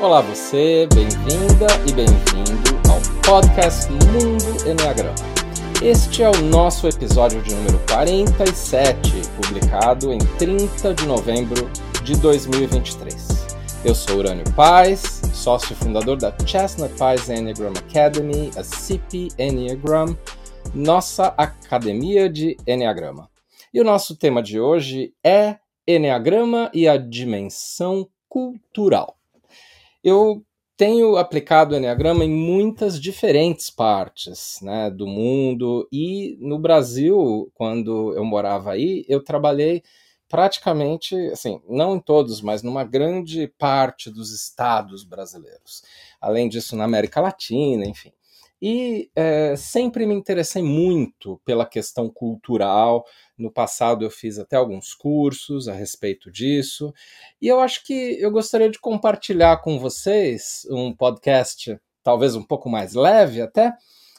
Olá você, bem-vinda e bem-vindo ao podcast Mundo Enneagrama. Este é o nosso episódio de número 47, publicado em 30 de novembro de 2023. Eu sou Urânio Paz, sócio fundador da Chestnut Pies Enneagram Academy, a CP Enneagram, nossa academia de Enneagrama. E o nosso tema de hoje é Enneagrama e a dimensão cultural. Eu tenho aplicado o Enneagrama em muitas diferentes partes né, do mundo e no Brasil, quando eu morava aí, eu trabalhei praticamente, assim, não em todos, mas numa grande parte dos estados brasileiros. Além disso, na América Latina, enfim. E é, sempre me interessei muito pela questão cultural. No passado eu fiz até alguns cursos a respeito disso. E eu acho que eu gostaria de compartilhar com vocês um podcast, talvez um pouco mais leve até,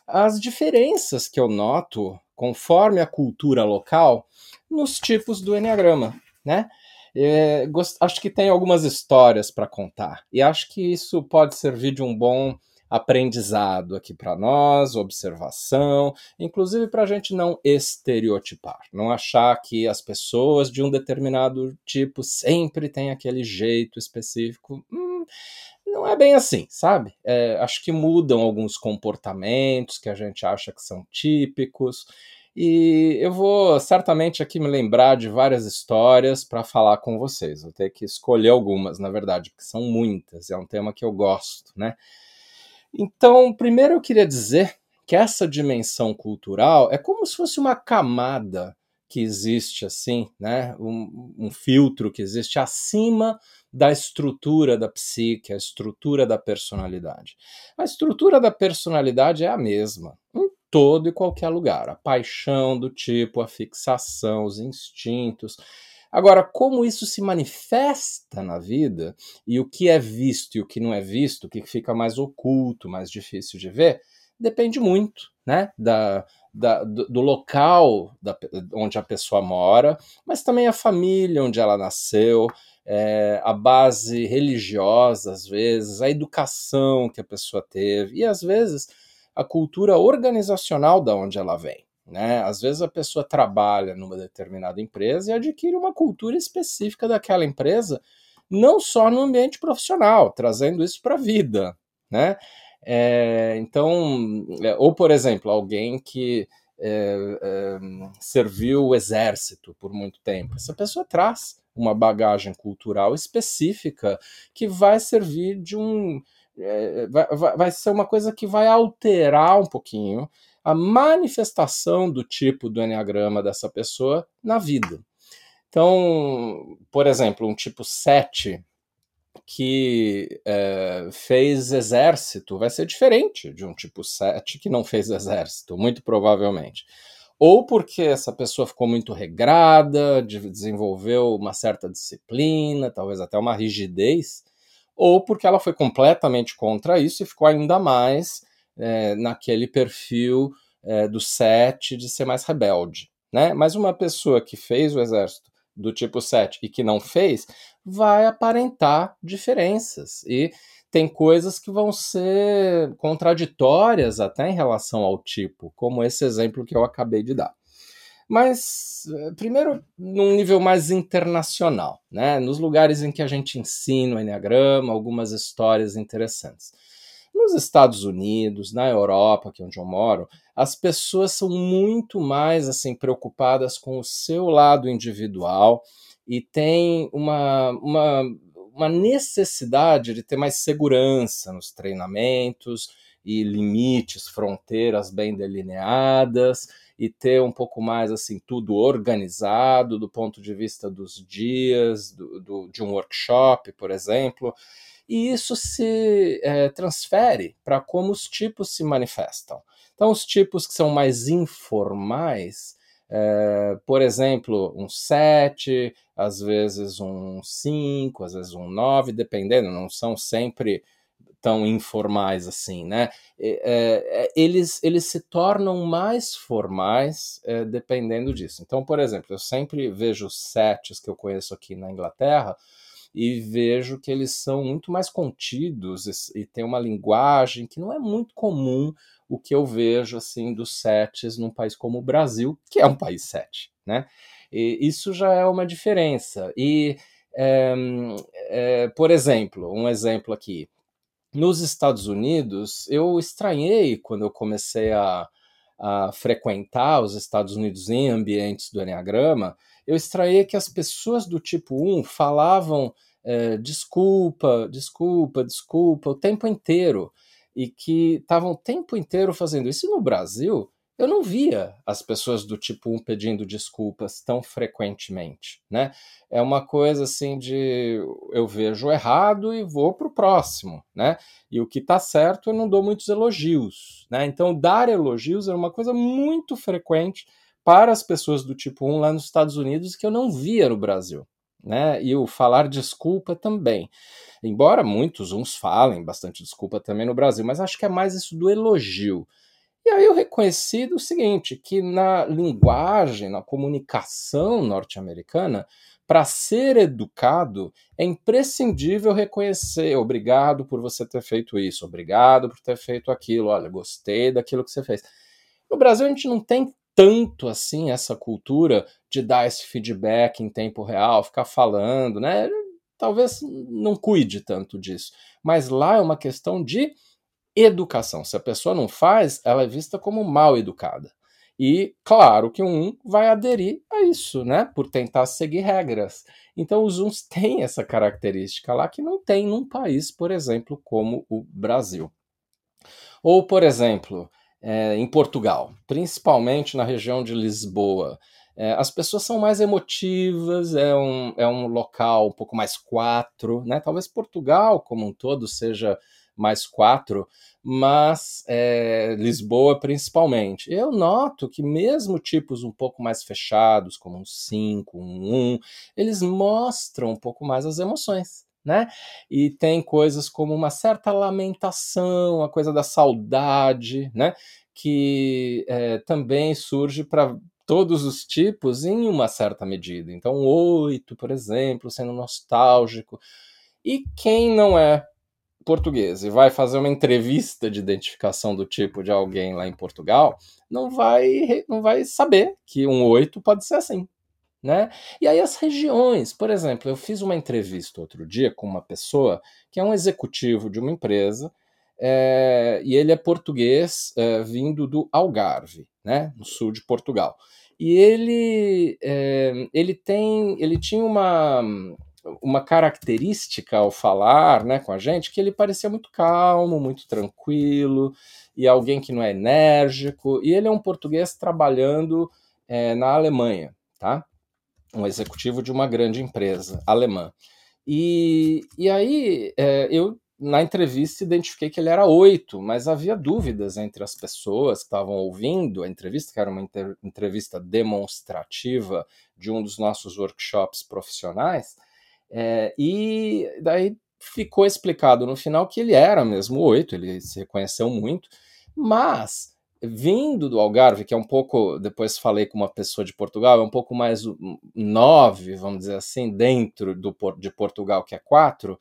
as diferenças que eu noto conforme a cultura local nos tipos do Enneagrama, né? É, gost... acho que tem algumas histórias para contar e acho que isso pode servir de um bom aprendizado aqui para nós, observação, inclusive para a gente não estereotipar, não achar que as pessoas de um determinado tipo sempre têm aquele jeito específico. Hum, não é bem assim, sabe? É, acho que mudam alguns comportamentos que a gente acha que são típicos. E eu vou certamente aqui me lembrar de várias histórias para falar com vocês. Vou ter que escolher algumas, na verdade, porque são muitas. É um tema que eu gosto, né? Então, primeiro eu queria dizer que essa dimensão cultural é como se fosse uma camada que existe assim, né? Um, um, filtro que existe acima da estrutura da psique, a estrutura da personalidade. A estrutura da personalidade é a mesma em todo e qualquer lugar. A paixão do tipo, a fixação, os instintos, Agora, como isso se manifesta na vida e o que é visto e o que não é visto, o que fica mais oculto, mais difícil de ver, depende muito né, da, da, do, do, local da, onde a pessoa mora, mas também a família onde ela nasceu, é, a base religiosa, às vezes, a educação que a pessoa teve e, às vezes, a cultura organizacional da onde ela vem. Né? Às vezes a pessoa trabalha numa determinada empresa e adquire uma cultura específica daquela empresa, não só no ambiente profissional, trazendo isso para a vida. Né? É, então, é, ou por exemplo, alguém que é, é, serviu o exército por muito tempo, essa pessoa traz uma bagagem cultural específica que vai servir de um. É, vai, vai ser uma coisa que vai alterar um pouquinho a manifestação do tipo do enneagrama dessa pessoa na vida. Então, por exemplo, um tipo 7 que é, fez exército vai ser diferente de um tipo 7 que não fez exército, muito provavelmente. Ou porque essa pessoa ficou muito regrada, desenvolveu uma certa disciplina, talvez até uma rigidez, ou porque ela foi completamente contra isso e ficou ainda mais é, naquele perfil é, do 7 de ser mais rebelde. Né? Mas uma pessoa que fez o exército do tipo 7 e que não fez, vai aparentar diferenças. E tem coisas que vão ser contraditórias até em relação ao tipo, como esse exemplo que eu acabei de dar. Mas, eh, primeiro, num nível mais internacional, né? nos lugares em que a gente ensina o Enneagrama, algumas histórias interessantes. Nos Estados Unidos, na Europa, que é onde eu moro, as pessoas são muito mais assim preocupadas com o seu lado individual e têm uma, uma, uma necessidade de ter mais segurança nos treinamentos e limites, fronteiras bem delineadas e ter um pouco mais assim tudo organizado do ponto de vista dos dias do, do de um workshop, por exemplo e isso se é, transfere para como os tipos se manifestam. Então, os tipos que são mais informais, é, por exemplo, um 7, às vezes um 5, às vezes um 9, dependendo, não são sempre tão informais assim, né? É, é, eles, eles se tornam mais formais é, dependendo disso. Então, por exemplo, eu sempre vejo sets que eu conheço aqui na Inglaterra e vejo que eles são muito mais contidos e, e tem uma linguagem que não é muito comum o que eu vejo assim dos sets num país como o Brasil, que é um país set, né? E isso já é uma diferença. E, é, é, por exemplo, um exemplo aqui. Nos Estados Unidos, eu estranhei quando eu comecei a, a frequentar os Estados Unidos em ambientes do Enneagrama, eu estranhei que as pessoas do tipo 1 falavam é, desculpa, desculpa, desculpa o tempo inteiro e que estavam o tempo inteiro fazendo isso. E no Brasil, eu não via as pessoas do tipo 1 pedindo desculpas tão frequentemente, né? É uma coisa assim de eu vejo errado e vou para o próximo, né? E o que está certo eu não dou muitos elogios, né? Então dar elogios é uma coisa muito frequente para as pessoas do tipo 1 lá nos Estados Unidos que eu não via no Brasil, né? E o falar desculpa também. Embora muitos uns falem bastante desculpa também no Brasil, mas acho que é mais isso do elogio. E aí eu reconheci o seguinte, que na linguagem, na comunicação norte-americana, para ser educado, é imprescindível reconhecer, obrigado por você ter feito isso, obrigado por ter feito aquilo, olha, gostei daquilo que você fez. No Brasil a gente não tem tanto assim essa cultura de dar esse feedback em tempo real, ficar falando, né? Talvez não cuide tanto disso. Mas lá é uma questão de educação. Se a pessoa não faz, ela é vista como mal educada. E claro que um vai aderir a isso, né? Por tentar seguir regras. Então os uns têm essa característica lá que não tem num país, por exemplo, como o Brasil. Ou, por exemplo, é, em Portugal, principalmente na região de Lisboa. É, as pessoas são mais emotivas, é um, é um local um pouco mais quatro, né? Talvez Portugal como um todo seja mais quatro, mas é, Lisboa principalmente. Eu noto que mesmo tipos um pouco mais fechados, como um 5, um 1, eles mostram um pouco mais as emoções né? E tem coisas como uma certa lamentação, a coisa da saudade, né? Que é, também surge para todos os tipos em uma certa medida. Então, oito, por exemplo, sendo nostálgico. E quem não é português e vai fazer uma entrevista de identificação do tipo de alguém lá em Portugal, não vai, não vai saber que um oito pode ser assim. Né? E aí as regiões, por exemplo, eu fiz uma entrevista outro dia com uma pessoa que é um executivo de uma empresa é, e ele é português é, vindo do Algarve, né, no sul de Portugal. E ele, é, ele tem, ele tinha uma uma característica ao falar, né, com a gente, que ele parecia muito calmo, muito tranquilo e alguém que não é enérgico. E ele é um português trabalhando na Alemanha, tá? um executivo de uma grande empresa alemã. E, e aí é, eu, na entrevista, identifiquei que ele era oito, mas havia dúvidas entre as pessoas que estavam ouvindo a entrevista, que era uma entrevista demonstrativa de um dos nossos workshops profissionais, é, e daí ficou explicado no final que ele era mesmo oito, ele se reconheceu muito, mas vindo do Algarve, que é um pouco, depois falei com uma pessoa de Portugal, é um pouco mais nove, vamos dizer assim, dentro do, de Portugal, que é quatro,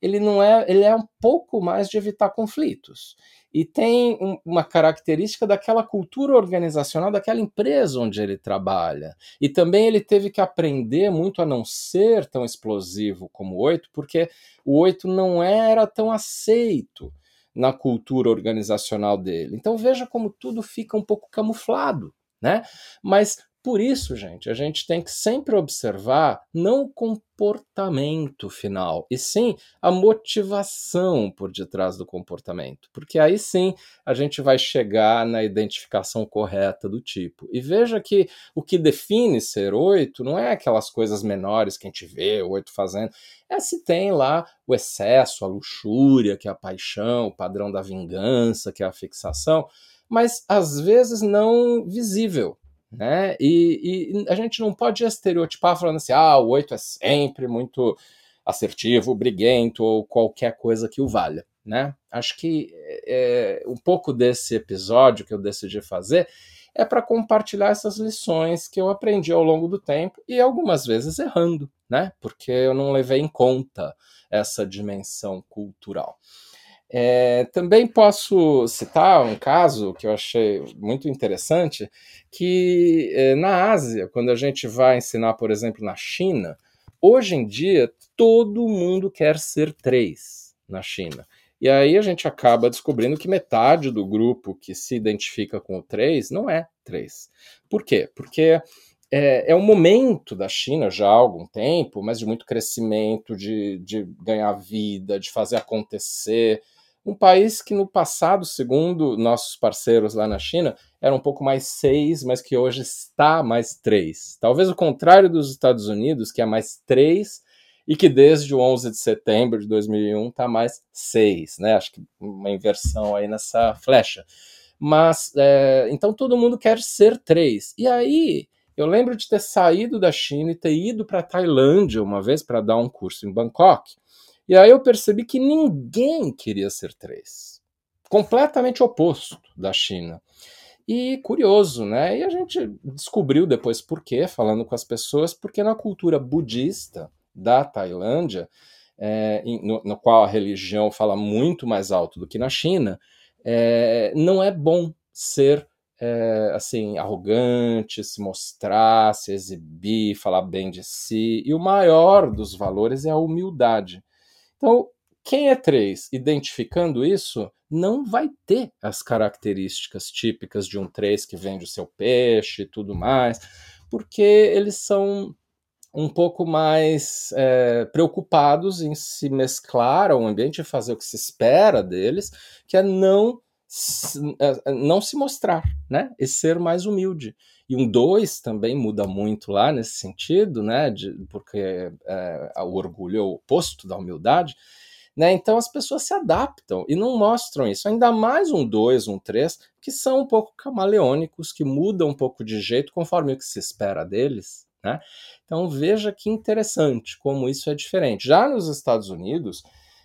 ele não é, ele é um pouco mais de evitar conflitos. E tem um, uma característica daquela cultura organizacional daquela empresa onde ele trabalha. E também ele teve que aprender muito a não ser tão explosivo como o oito, porque o oito não era tão aceito na cultura organizacional dele. Então veja como tudo fica um pouco camuflado, né? Mas por isso, gente, a gente tem que sempre observar não o comportamento final, e sim a motivação por detrás do comportamento, porque aí sim a gente vai chegar na identificação correta do tipo. E veja que o que define ser oito não é aquelas coisas menores que a gente vê o oito fazendo, é se tem lá o excesso, a luxúria, que é a paixão, o padrão da vingança, que é a fixação, mas às vezes não visível né? E, e, a gente não pode estereotipar falando assim, ah, o 8 é sempre muito assertivo, briguento ou qualquer coisa que o valha, né? Acho que é, um pouco desse episódio que eu decidi fazer é para compartilhar essas lições que eu aprendi ao longo do tempo e algumas vezes errando, né? Porque eu não levei em conta essa dimensão cultural. É, também posso citar um caso que eu achei muito interessante, que é, na Ásia, quando a gente vai ensinar, por exemplo, na China, hoje em dia todo mundo quer ser três na China. E aí a gente acaba descobrindo que metade do grupo que se identifica com o 3 não é 3. Por quê? Porque é, é um momento da China já há algum tempo, mas de muito crescimento, de, de ganhar vida, de fazer acontecer, um país que no passado, segundo nossos parceiros lá na China, era um pouco mais seis, mas que hoje está mais três. Talvez o contrário dos Estados Unidos, que é mais três, e que desde o 11 de setembro de 2001 está mais seis, né? Acho que uma inversão aí nessa flecha. Mas, é, então todo mundo quer ser três. E aí, eu lembro de ter saído da China e ter ido para a Tailândia uma vez para dar um curso em Bangkok. E aí eu percebi que ninguém queria ser três. Completamente oposto da China. E curioso, né? E a gente descobriu depois por quê, falando com as pessoas, porque na cultura budista da Tailândia, é, no, no, qual a religião fala muito mais alto do que na China, é, não é bom ser é, assim arrogante, se mostrar, se exibir, falar bem de si. E o maior dos valores é a humildade. Então, quem é três identificando isso não vai ter as características típicas de um três que vende o seu peixe e tudo mais, porque eles são um pouco mais é, preocupados em se mesclar ao ambiente e fazer o que se espera deles, que é não é, não se mostrar, né? E ser mais humilde. E um dois também muda muito lá nesse sentido, né? De, porque é, o orgulho é o oposto da humildade. Né? Então as pessoas se adaptam e não mostram isso. Ainda mais um dois, um três, que são um pouco camaleônicos, que mudam um pouco de jeito conforme o que se espera deles. Né? Então veja que interessante como isso é diferente. Já nos Estados Unidos,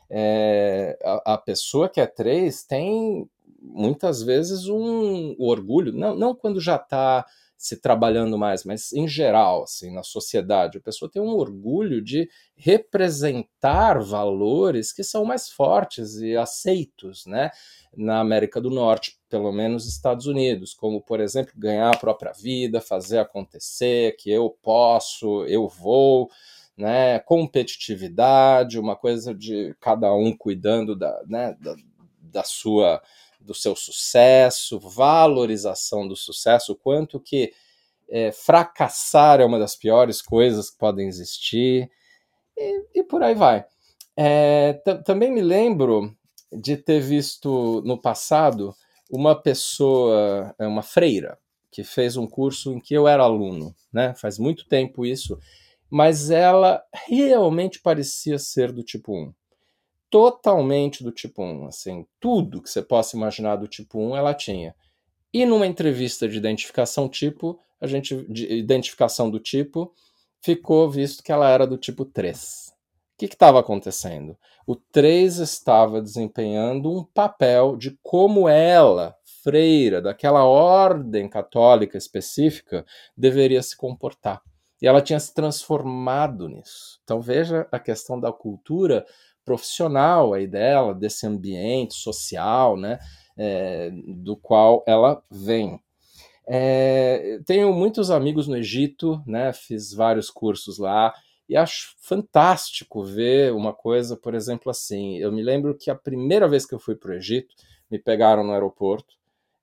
é, a, a, pessoa que é três tem muitas vezes um, orgulho, não, não quando já está se trabalhando mais, mas em geral, assim, na sociedade, a pessoa tem um orgulho de representar valores que são mais fortes e aceitos, né? Na América do Norte, pelo menos Estados Unidos, como por exemplo ganhar a própria vida, fazer acontecer, que eu posso, eu vou, né? Competitividade, uma coisa de cada um cuidando da, né, da, da sua do seu sucesso, valorização do sucesso, o quanto que é, fracassar é uma das piores coisas que podem existir, e, e por aí vai. É, também me lembro de ter visto no passado uma pessoa, é, uma freira, que fez um curso em que eu era aluno, né? Faz muito tempo isso, mas ela realmente parecia ser do tipo 1 totalmente do tipo 1, assim, tudo que você possa imaginar do tipo 1 ela tinha. E numa entrevista de identificação tipo, a gente de identificação do tipo, ficou visto que ela era do tipo 3. O que estava acontecendo? O 3 estava desempenhando um papel de como ela, freira, daquela ordem católica específica, deveria se comportar. E ela tinha se transformado nisso. Então veja a questão da cultura profissional aí dela, desse ambiente social, né, é, do qual ela vem. É, tenho muitos amigos no Egito, né, fiz vários cursos lá, e acho fantástico ver uma coisa, por exemplo, assim. Eu me lembro que a primeira vez que eu fui para o Egito, me pegaram no aeroporto,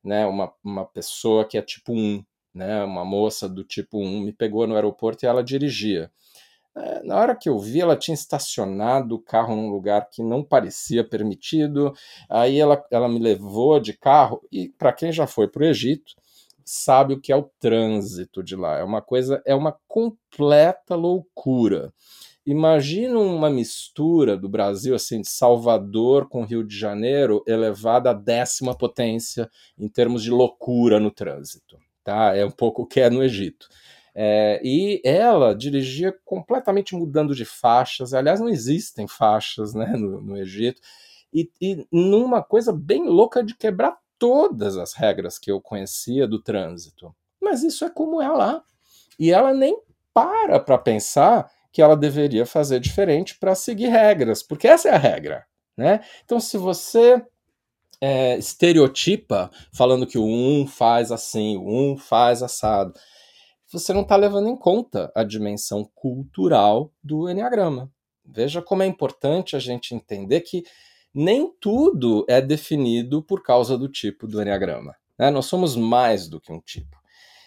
né, uma, uma pessoa que é tipo 1, né, uma moça do tipo 1, me pegou no aeroporto e ela dirigia. É, na hora que eu vi, ela tinha estacionado o carro num lugar que não parecia permitido. Aí ela, ela me levou de carro. E para quem já foi para o Egito, sabe o que é o trânsito de lá. É uma coisa, é uma completa loucura. Imagina uma mistura do Brasil, assim, de Salvador com Rio de Janeiro, elevada à décima potência em termos de loucura no trânsito. Tá? É um pouco o que é no Egito. É, e ela dirigia completamente mudando de faixas. Aliás, não existem faixas né, no, no Egito. e, e numa coisa bem louca de quebrar todas as regras que eu conhecia do trânsito. Mas isso é como é lá. E ela nem para para pensar que ela deveria fazer diferente para seguir regras, porque essa é a regra. Né? Então, se você é, estereotipa falando que o um faz assim, o um faz assado, você não está levando em conta a dimensão cultural do Enneagrama. Veja como é importante a gente entender que nem tudo é definido por causa do tipo do Enneagrama. Né? Nós somos mais do que um tipo.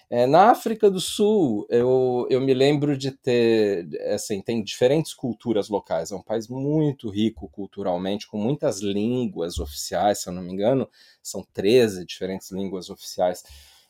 É, na África do Sul, eu, eu me lembro de ter, assim, tem diferentes culturas locais. É um país muito rico culturalmente, com muitas línguas oficiais, se eu não me engano, são 13 diferentes línguas oficiais.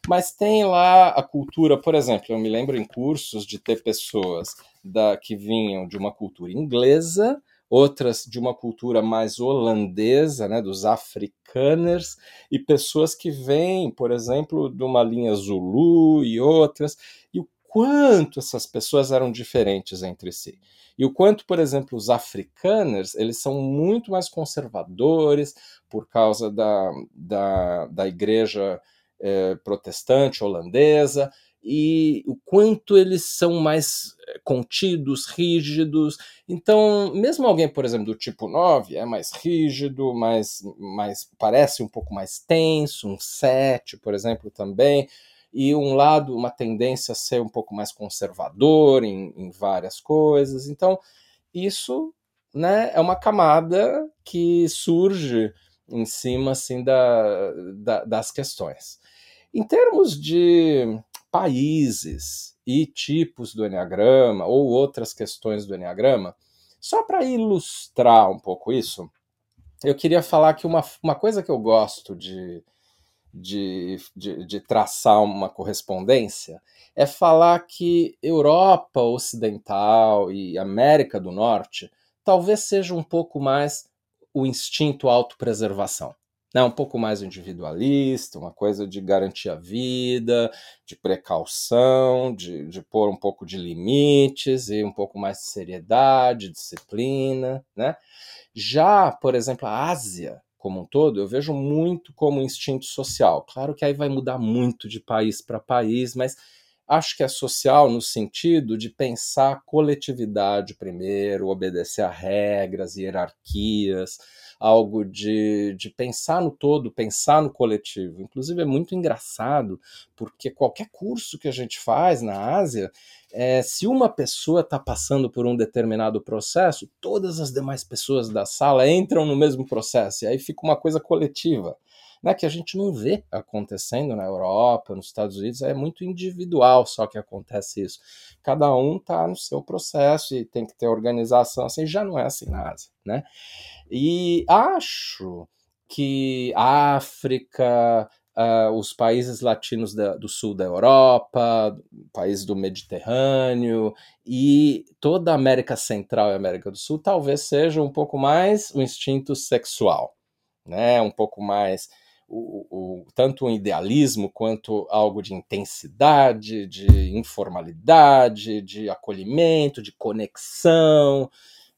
Mas tem lá a cultura, por exemplo, eu me lembro em cursos de ter pessoas da, que vinham de uma cultura inglesa, outras de uma cultura mais holandesa, né, dos afrikaners, e pessoas que vêm, por exemplo, de uma linha Zulu e outras, e o quanto essas pessoas eram diferentes entre si. E o quanto, por exemplo, os afrikaners, eles são muito mais conservadores por causa da, da, da igreja eh, protestante holandesa, e o quanto eles são mais eh, contidos, rígidos. Então, mesmo alguém, por exemplo, do tipo 9 é mais rígido, mais, mais parece um pouco mais tenso, um 7, por exemplo, também, e um lado, uma tendência a ser um pouco mais conservador em, em várias coisas. Então, isso né, é uma camada que surge em cima assim, da, da das questões. Em termos de países e tipos do Enneagrama ou outras questões do Enneagrama, só para ilustrar um pouco isso, eu queria falar que uma, uma coisa que eu gosto de, de, de, de traçar uma correspondência é falar que Europa Ocidental e América do Norte talvez seja um pouco mais o instinto autopreservação né, um pouco mais individualista, uma coisa de garantir a vida, de precaução, de, de pôr um pouco de limites e um pouco mais de seriedade, disciplina. Né? Já, por exemplo, a Ásia como um todo, eu vejo muito como instinto social. Claro que aí vai mudar muito de país para país, mas acho que é social no sentido de pensar coletividade primeiro, obedecer a regras, hierarquias, algo de, de pensar no todo, pensar no coletivo. Inclusive, é muito engraçado, porque qualquer curso que a gente faz na Ásia, é, se uma pessoa está passando por um determinado processo, todas as demais pessoas da sala entram no mesmo processo, e aí fica uma coisa coletiva. Né, que a gente não vê acontecendo na Europa, nos Estados Unidos, é muito individual só que acontece isso. Cada um está no seu processo e tem que ter organização, assim, já não é assim na Ásia, né? E acho que a África, uh, os países latinos da, do sul da Europa, países do Mediterrâneo e toda a América Central e América do Sul talvez seja um pouco mais o instinto sexual, né? Um pouco mais o, o, tanto o idealismo quanto algo de intensidade, de informalidade, de acolhimento, de conexão,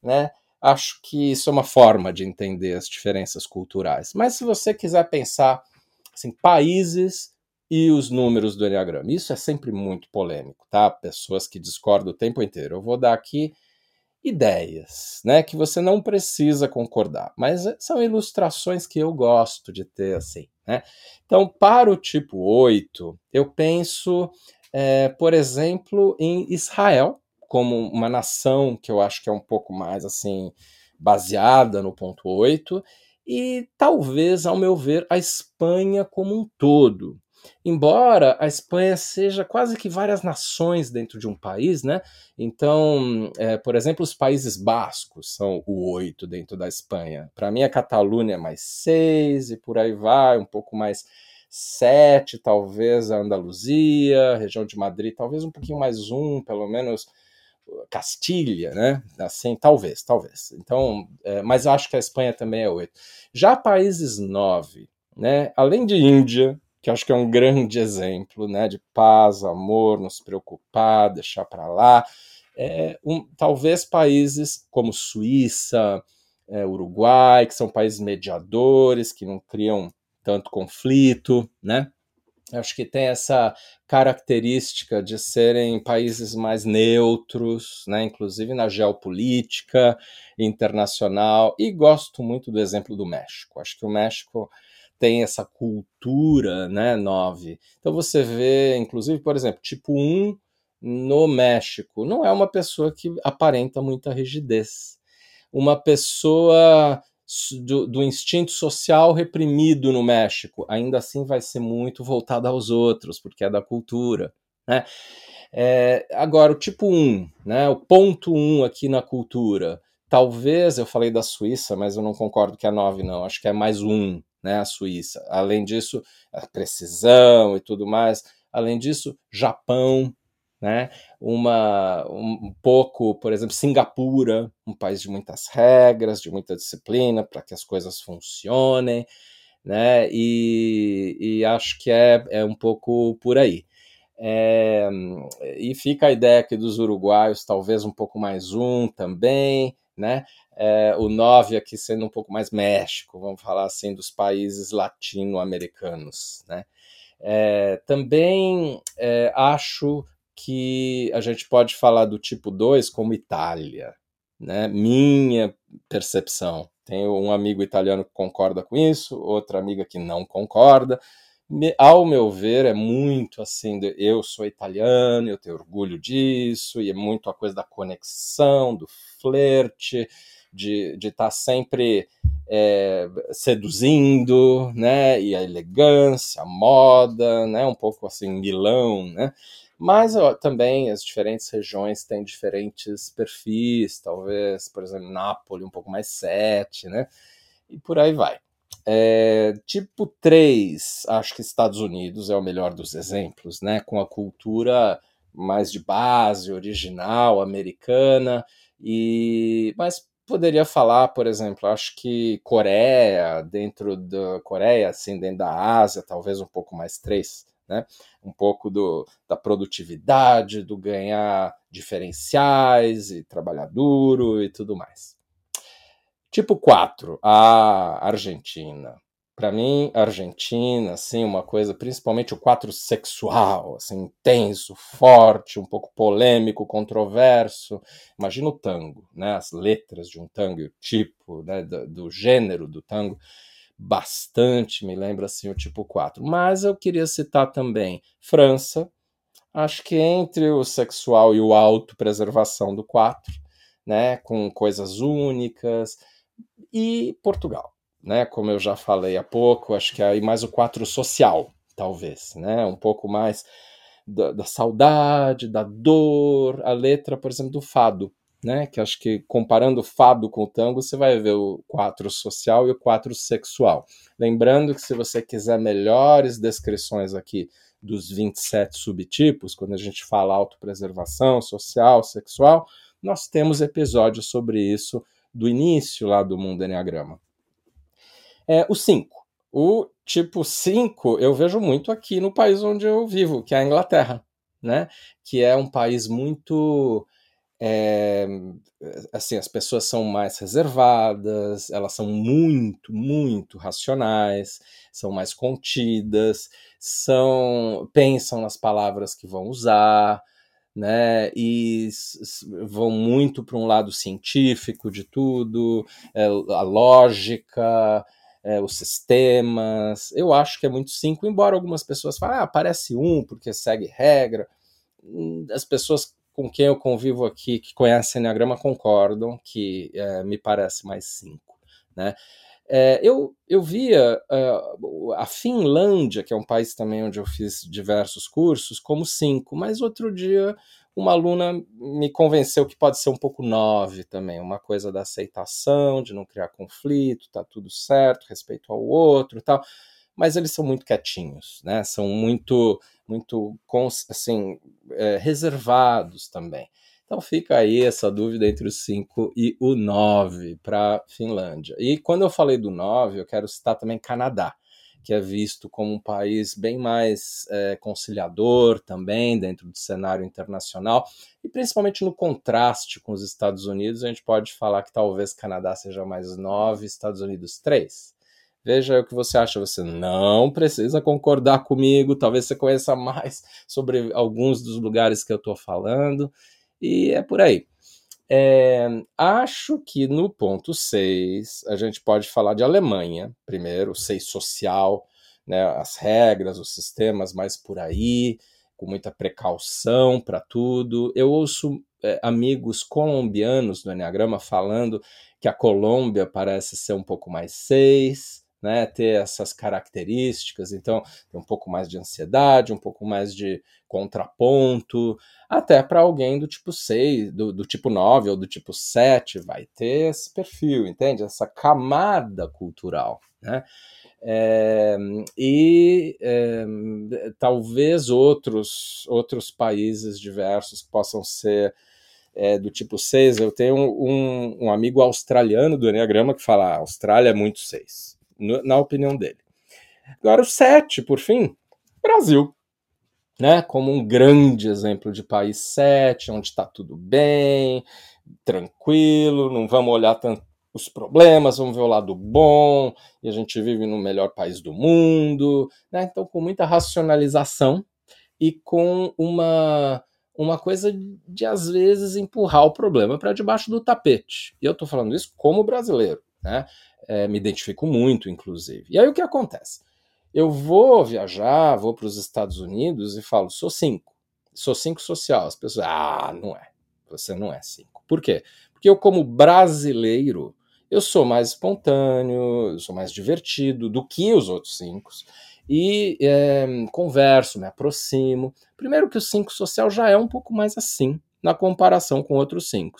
né? Acho que isso é uma forma de entender as diferenças culturais. Mas se você quiser pensar assim, países e os números do Enneagrama, isso é sempre muito polêmico, tá? Pessoas que discordam o tempo inteiro. Eu vou dar aqui ideias, né, que você não precisa concordar, mas são ilustrações que eu gosto de ter assim, né? Então, para o tipo 8, eu penso, é, por exemplo, em Israel, como uma nação que eu acho que é um pouco mais assim baseada no ponto 8 e talvez, ao meu ver, a Espanha como um todo. Embora a Espanha seja quase que várias nações dentro de um país, né? Então, é, por exemplo, os Países Bascos são o oito dentro da Espanha. Para mim, a Catalunha é mais seis e por aí vai, um pouco mais sete, talvez a Andaluzia, região de Madrid, talvez um pouquinho mais um, pelo menos Castilha, né? Assim, talvez, talvez. Então, é, mas eu acho que a Espanha também é oito. Já países nove, né? Além de Índia, que acho que é um grande exemplo, né? De paz, amor, não se preocupar, deixar para lá. É, um, talvez países como Suíça, é, Uruguai, que são países mediadores, que não criam tanto conflito, né? Acho que tem essa característica de serem países mais neutros, né, inclusive na geopolítica internacional, e gosto muito do exemplo do México. Acho que o México tem essa cultura, né, nove. Então você vê, inclusive, por exemplo, tipo 1 no México, não é uma pessoa que aparenta muita rigidez. Uma pessoa do, do, instinto social reprimido no México, ainda assim vai ser muito voltada aos outros, porque é da cultura. Né? É, agora, o tipo 1, né, o ponto 1 aqui na cultura, talvez, eu falei da Suíça, mas eu não concordo que é 9 não, acho que é mais um, né, a Suíça. Além disso, a precisão e tudo mais. Além disso, Japão, né? Uma, um, pouco, por exemplo, Singapura, um país de muitas regras, de muita disciplina para que as coisas funcionem, né? E, e acho que é, é um pouco por aí. É, e fica a ideia aqui dos uruguaios, talvez um pouco mais um também, né? É, o 9 aqui sendo um pouco mais México, vamos falar assim, dos países latino-americanos, né? É, também é, acho que a gente pode falar do tipo 2 como Itália, né? Minha percepção. Tenho um amigo italiano que concorda com isso, outra amiga que não concorda. Ao meu ver, é muito assim: eu sou italiano, eu tenho orgulho disso, e é muito a coisa da conexão, do flerte, de estar tá sempre é, seduzindo, né? E a elegância, a moda, né? Um pouco assim, Milão, né? Mas ó, também as diferentes regiões têm diferentes perfis, talvez, por exemplo, Nápoles um pouco mais 7, né? E por aí vai. É, tipo 3, acho que Estados Unidos é o melhor dos exemplos, né? Com a cultura mais de base, original, americana, e mas poderia falar, por exemplo, acho que Coreia, dentro da Coreia, assim, dentro da Ásia, talvez um pouco mais 3, né? Um pouco do, da produtividade, do ganhar diferenciais e trabalhar duro e tudo mais. Tipo 4, a Argentina. Para mim, Argentina, assim, uma coisa, principalmente o 4 sexual, assim, intenso, forte, um pouco polêmico, controverso. Imagina o tango, né? As letras de um tango o tipo, né, do, do gênero do tango bastante, me lembra assim o tipo 4. Mas eu queria citar também França, acho que entre o sexual e o autopreservação do 4, né, com coisas únicas, e Portugal, né, como eu já falei há pouco, acho que aí mais o 4 social, talvez, né, um pouco mais da, da saudade, da dor, a letra, por exemplo, do fado, né? Que acho que comparando o fado com o tango, você vai ver o quatro social e o quatro sexual. Lembrando que se você quiser melhores descrições aqui dos 27 subtipos, quando a gente fala autopreservação, social, sexual, nós temos episódios sobre isso do início lá do mundo Enneagrama. É, o 5. O tipo 5 eu vejo muito aqui no país onde eu vivo, que é a Inglaterra, né? Que é um país muito é, assim, as pessoas são mais reservadas, elas são muito, muito racionais, são mais contidas, são pensam nas palavras que vão usar, né? E vão muito para um lado científico de tudo, é, a lógica, é, os sistemas. Eu acho que é muito cinco, embora algumas pessoas falem, ah, parece um porque segue regra. Hum, as pessoas com quem eu convivo aqui, que conhece Enneagrama, concordam que é, me parece mais cinco. Né? É, eu, eu via uh, a Finlândia, que é um país também onde eu fiz diversos cursos, como cinco, mas outro dia uma aluna me convenceu que pode ser um pouco nove também, uma coisa da aceitação, de não criar conflito, tá tudo certo, respeito ao outro tal mas eles são muito quietinhos, né? São muito, muito assim, é, reservados também. Então fica aí essa dúvida entre o 5 e o 9 para Finlândia. E quando eu falei do 9, eu quero citar também Canadá. que é visto como um país bem mais é, conciliador também dentro do cenário internacional, e principalmente no contraste com os Estados Unidos, a gente pode falar que talvez Canadá seja mais nove, Estados Unidos três. Veja o que você acha. Você não precisa concordar comigo. Talvez você conheça mais sobre alguns dos lugares que eu estou falando. E é por aí. É, acho que no ponto 6 a gente pode falar de Alemanha, primeiro, 6 social, né, as regras, os sistemas mais por aí, com muita precaução para tudo. Eu ouço é, amigos colombianos do Enneagrama falando que a Colômbia parece ser um pouco mais 6 né, ter essas características, então um pouco mais de ansiedade, um pouco mais de contraponto, até para alguém do tipo 6, do, do, tipo 9 ou do tipo 7, vai ter esse perfil, entende? Essa camada cultural, né? É, e é, talvez outros, outros países diversos possam ser é, do tipo 6. Eu tenho um, um amigo australiano do Enneagrama que fala: a Austrália é muito 6 na opinião dele. Agora, o 7, por fim, Brasil. Né, como um grande exemplo de país 7, onde está tudo bem, tranquilo, não vamos olhar tanto os problemas, vamos ver o lado bom, e a gente vive no melhor país do mundo. Né, então, com muita racionalização e com uma, uma coisa de, às vezes, empurrar o problema para debaixo do tapete. E eu estou falando isso como brasileiro. Né? é, me identifico muito, inclusive. E aí o que acontece? Eu vou viajar, vou para os Estados Unidos e falo, sou cinco, sou cinco social. As pessoas, ah, não é, você não é cinco. Por quê? Porque eu, como brasileiro, eu sou mais espontâneo, eu sou mais divertido do que os outros cinco. E é, converso, me aproximo. Primeiro que o cinco social já é um pouco mais assim na comparação com outros cinco.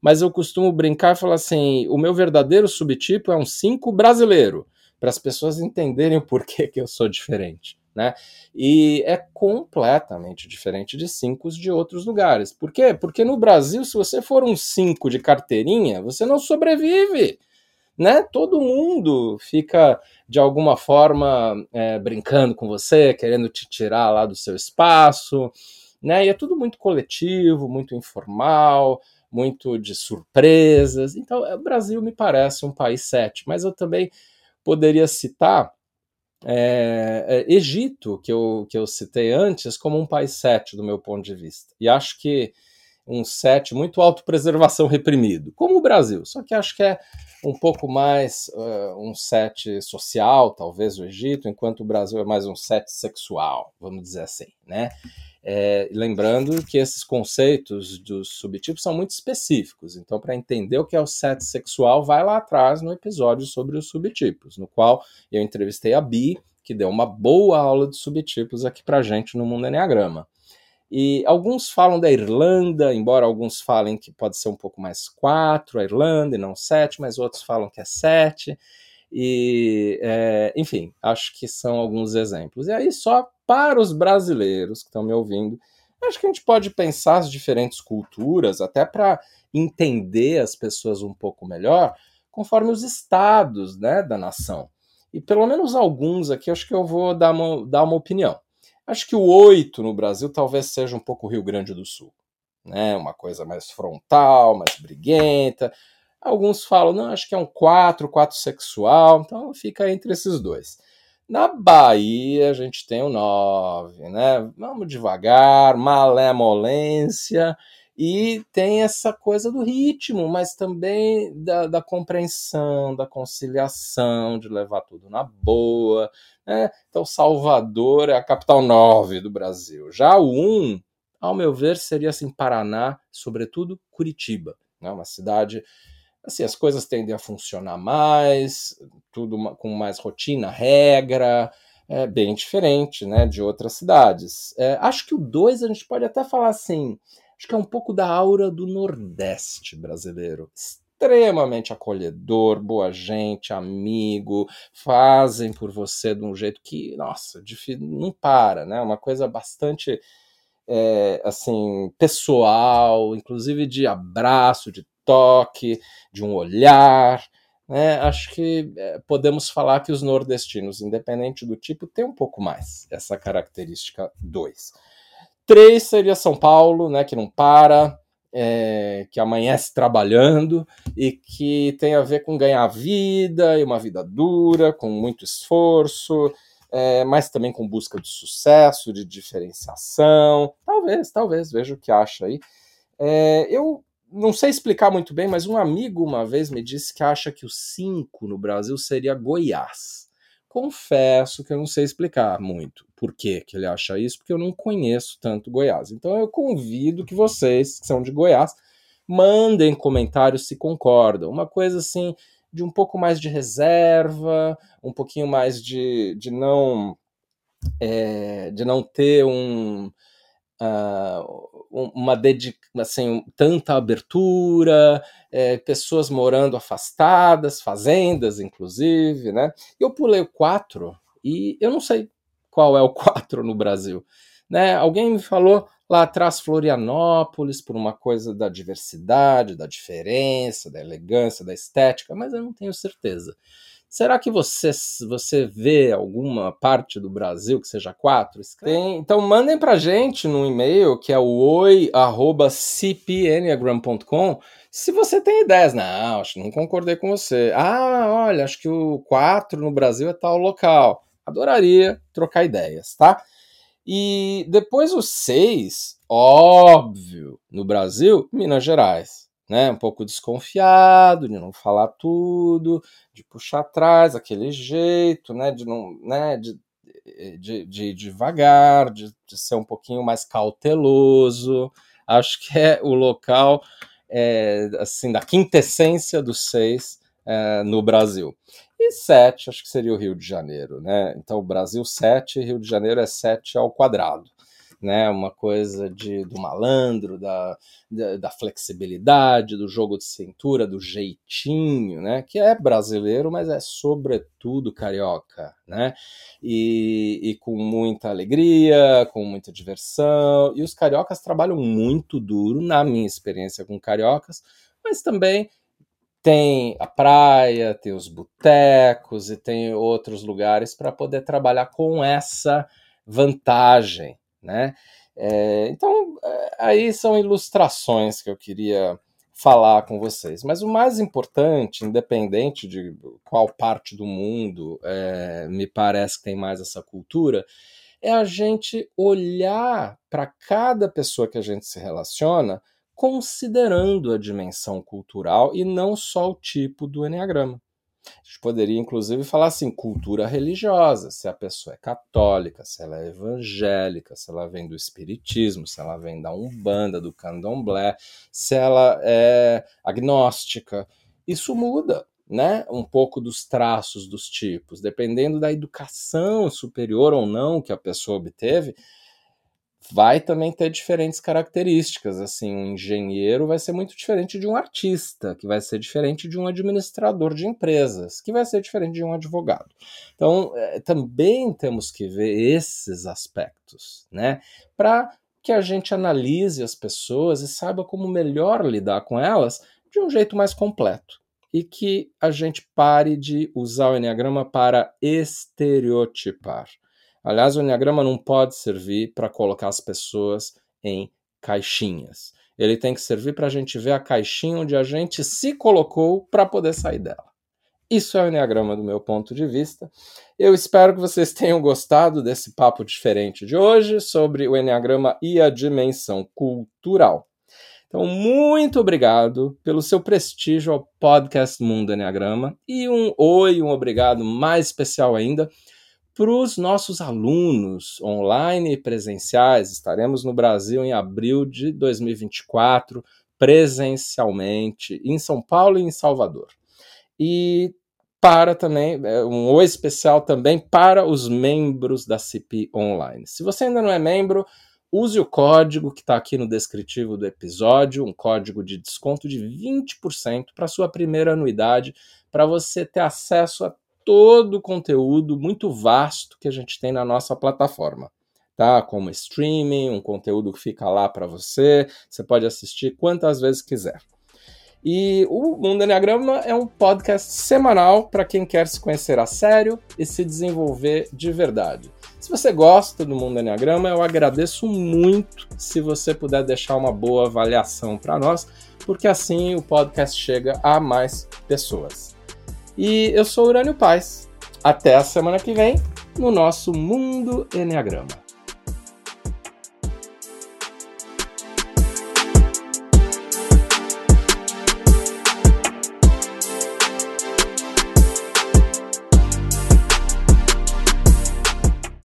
Mas eu costumo brincar e falar assim: o meu verdadeiro subtipo é um 5 brasileiro, para as pessoas entenderem o porquê que eu sou diferente. Né? E é completamente diferente de 5 de outros lugares. Por quê? Porque no Brasil, se você for um 5 de carteirinha, você não sobrevive. Né? Todo mundo fica de alguma forma é, brincando com você, querendo te tirar lá do seu espaço né? E é tudo muito coletivo, muito informal, muito de surpresas. Então, é, o Brasil me parece um país sete, mas eu também poderia citar é, é, Egito, que eu, que eu citei antes, como um país sete do meu ponto de vista. E acho que um sete muito autopreservação reprimido, como o Brasil, só que acho que é um pouco mais uh, um sete social, talvez o Egito, enquanto o Brasil é mais um sete sexual, vamos dizer assim, né? É, lembrando que esses conceitos dos subtipos são muito específicos, então, para entender o que é o set sexual, vai lá atrás no episódio sobre os subtipos, no qual eu entrevistei a Bi, que deu uma boa aula de subtipos aqui para gente no Mundo Enneagrama. E alguns falam da Irlanda, embora alguns falem que pode ser um pouco mais 4, a Irlanda, e não 7, mas outros falam que é 7. E, é, enfim, acho que são alguns exemplos. E aí, só para os brasileiros que estão me ouvindo, acho que a gente pode pensar as diferentes culturas, até para entender as pessoas um pouco melhor, conforme os estados né, da nação. E pelo menos alguns aqui, acho que eu vou dar uma, dar uma opinião. Acho que o 8 no Brasil talvez seja um pouco o Rio Grande do Sul. Né? Uma coisa mais frontal, mais briguenta. Alguns falam, não, acho que é um 4, 4 sexual, então fica entre esses dois. Na Bahia, a gente tem o 9, né? Vamos devagar, malemolência, e tem essa coisa do ritmo, mas também da, da compreensão, da conciliação, de levar tudo na boa. Né? Então, Salvador é a capital 9 do Brasil. Já o 1, ao meu ver, seria assim, Paraná, sobretudo Curitiba, né? uma cidade assim, as coisas tendem a funcionar mais, tudo com mais rotina, regra, é bem diferente né, de outras cidades. É, acho que o 2 a gente pode até falar assim, acho que é um pouco da aura do Nordeste brasileiro. Extremamente acolhedor, boa gente, amigo, fazem por você de um jeito que, nossa, não para, né? Uma coisa bastante é, assim pessoal, inclusive de abraço, de toque, de um olhar. né, acho que é, podemos falar que os nordestinos, independente do tipo, têm um pouco mais essa característica 2. 3 seria São Paulo, né, que não para, é, que amanhece trabalhando e que tem a ver com ganhar vida e uma vida dura, com muito esforço, é, mas também com busca de sucesso, de diferenciação. Talvez, talvez, veja o que acha aí. É, eu não sei explicar muito bem, mas um amigo uma vez me disse que acha que o 5 no Brasil seria Goiás. Confesso que eu não sei explicar muito por que, que ele acha isso, porque eu não conheço tanto Goiás. Então eu convido que vocês, que são de Goiás, mandem comentários se concordam. Uma coisa assim, de um pouco mais de reserva, um pouquinho mais de, de não. É, de não ter um, uh, uma assim, tanta abertura, é, pessoas morando afastadas, fazendas, inclusive, né? Eu pulei o 4 e eu não sei qual é o 4 no Brasil. Né? Alguém me falou lá atrás Florianópolis por uma coisa da diversidade, da diferença, da elegância, da estética, mas eu não tenho certeza. Será que você, você vê alguma parte do Brasil que seja quatro? Tem, então mandem pra gente no e-mail que é o oi@cpenneagram.com se você tem ideias. Não, acho que não concordei com você. Ah, olha, acho que o 4 no Brasil é tal local. Adoraria trocar ideias, tá? E depois o 6, óbvio, no Brasil, Minas Gerais né, um pouco desconfiado de não falar tudo, de puxar atrás aquele jeito, né, de não, né, de, de, de devagar, de, de ser um pouquinho mais cauteloso. Acho que é o local é, assim da quintessência dos seis é, no Brasil. E sete, acho que seria o Rio de Janeiro, né? Então, Brasil sete, Rio de Janeiro é sete ao quadrado né? Uma coisa de, do malandro, da, da, da, flexibilidade, do jogo de cintura, do jeitinho, né? Que é brasileiro, mas é sobretudo carioca, né? E, e com muita alegria, com muita diversão. E os cariocas trabalham muito duro, na minha experiência com cariocas, mas também tem a praia, tem os botecos e tem outros lugares para poder trabalhar com essa vantagem, né? É, então, é, aí são ilustrações que eu queria falar com vocês. Mas o mais importante, independente de qual parte do mundo é, me parece que tem mais essa cultura, é a gente olhar para cada pessoa que a gente se relaciona considerando a dimensão cultural e não só o tipo do enneagrama. A gente poderia, inclusive, falar assim: cultura religiosa, se a pessoa é católica, se ela é evangélica, se ela vem do espiritismo, se ela vem da Umbanda, do candomblé, se ela é agnóstica. Isso muda, né? Um pouco dos traços dos tipos, dependendo da educação superior ou não que a pessoa obteve vai também ter diferentes características. Assim, um engenheiro vai ser muito diferente de um artista, que vai ser diferente de um administrador de empresas, que vai ser diferente de um advogado. Então, é, também temos que ver esses aspectos, né? Para que a gente analise as pessoas e saiba como melhor lidar com elas de um jeito mais completo. E que a gente pare de usar o Enneagrama para estereotipar. Aliás, o Enneagrama não pode servir para colocar as pessoas em caixinhas. Ele tem que servir para a gente ver a caixinha onde a gente se colocou para poder sair dela. Isso é o Enneagrama do meu ponto de vista. Eu espero que vocês tenham gostado desse papo diferente de hoje sobre o Enneagrama e a dimensão cultural. Então, muito obrigado pelo seu prestígio ao podcast Mundo Enneagrama e um oi, um obrigado mais especial ainda para os nossos alunos online e presenciais. Estaremos no Brasil em abril de 2024, presencialmente, em São Paulo e em Salvador. E para também, é, um oi especial também para os membros da CIP Online. Se você ainda não é membro, use o código que está aqui no descritivo do episódio, um código de desconto de 20% para sua primeira anuidade, para você ter acesso a todo o conteúdo muito vasto que a gente tem na nossa plataforma. Tá? Como streaming, um conteúdo que fica lá para você, você pode assistir quantas vezes quiser. E o Mundo Enneagrama é um podcast semanal para quem quer se conhecer a sério e se desenvolver de verdade. Se você gosta do Mundo Enneagrama, eu agradeço muito se você puder deixar uma boa avaliação para nós, porque assim o podcast chega a mais pessoas. E eu sou Urânio Paz. Até a semana que vem no nosso Mundo Enneagrama.